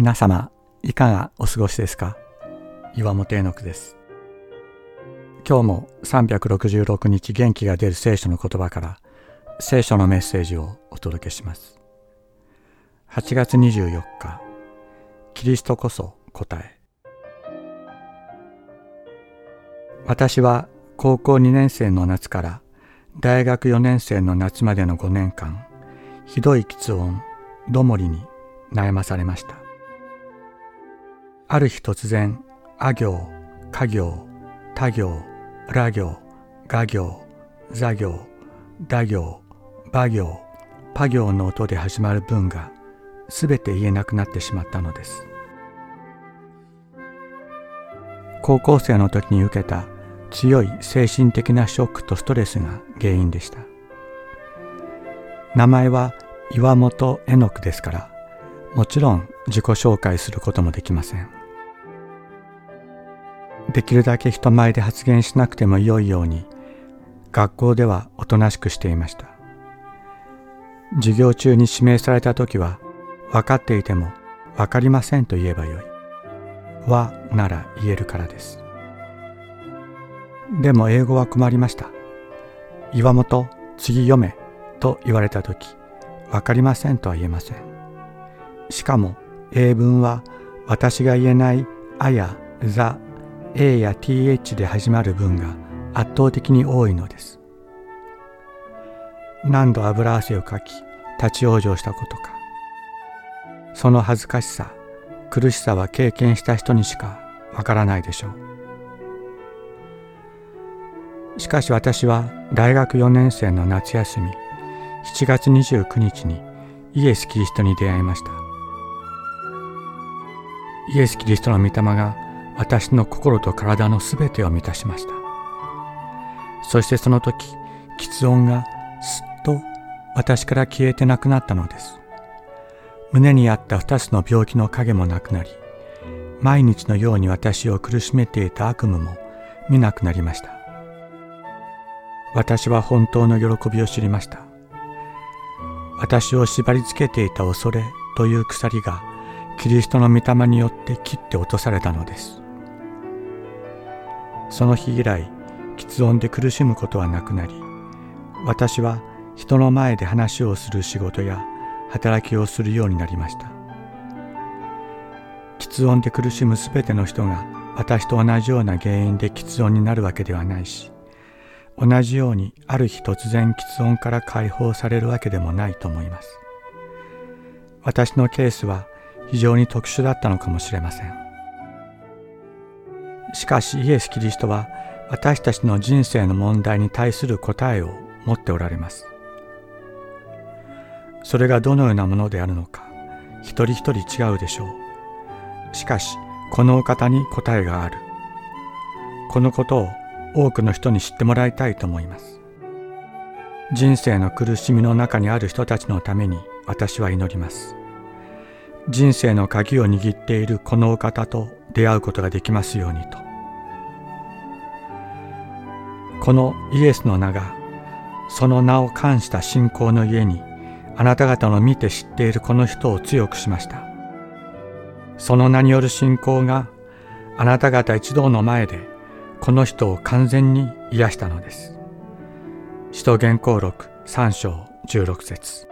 皆様いかがお過ごしですか？岩本恵之です。今日も366日元気が出る聖書の言葉から聖書のメッセージをお届けします。8月24日キリストこそ答え。私は高校2年生の夏から大学4年生の夏までの5年間ひどい喫音どもりに悩まされました。ある日突然あ行家行他行ら行が行座行打行馬行パ行の音で始まる文がすべて言えなくなってしまったのです。高校生の時に受けた強い精神的なショックとストレスが原因でした。名前は岩本絵の句ですからもちろん自己紹介することもできません。できるだけ人前で発言しなくてもよいように学校ではおとなしくしていました。授業中に指名された時は分かっていても分かりませんと言えばよい。はなら言えるからです。でも英語は困りました。岩本次読めと言われた時分かりませんとは言えません。しかも英文は私が言えないあやざ A や TH で始まる文が圧倒的に多いのです。何度油汗をかき立ち往生したことか。その恥ずかしさ苦しさは経験した人にしかわからないでしょう。しかし私は大学4年生の夏休み7月29日にイエス・キリストに出会いました。イエス・キリストの御霊が私の心と体のすべてを満たしました。そしてその時、喫音がすっと私から消えてなくなったのです。胸にあった二つの病気の影もなくなり、毎日のように私を苦しめていた悪夢も見なくなりました。私は本当の喜びを知りました。私を縛り付けていた恐れという鎖がキリストの御霊によって切って落とされたのです。その日以来喫音で苦しむことはなくなり私は人の前で話をする仕事や働きをするようになりました。喫音で苦しむすべての人が私と同じような原因で喫音になるわけではないし同じようにある日突然喫音から解放されるわけでもないと思います。私のケースは非常に特殊だったのかもしれません。しかしイエス・キリストは私たちの人生の問題に対する答えを持っておられます。それがどのようなものであるのか一人一人違うでしょう。しかしこのお方に答えがある。このことを多くの人に知ってもらいたいと思います。人生の苦しみの中にある人たちのために私は祈ります。人生の鍵を握っているこのお方と出会うことができますようにと。このイエスの名がその名を冠した信仰の家にあなた方の見て知っているこの人を強くしました。その名による信仰があなた方一同の前でこの人を完全に癒したのです。使徒言行録3章16節。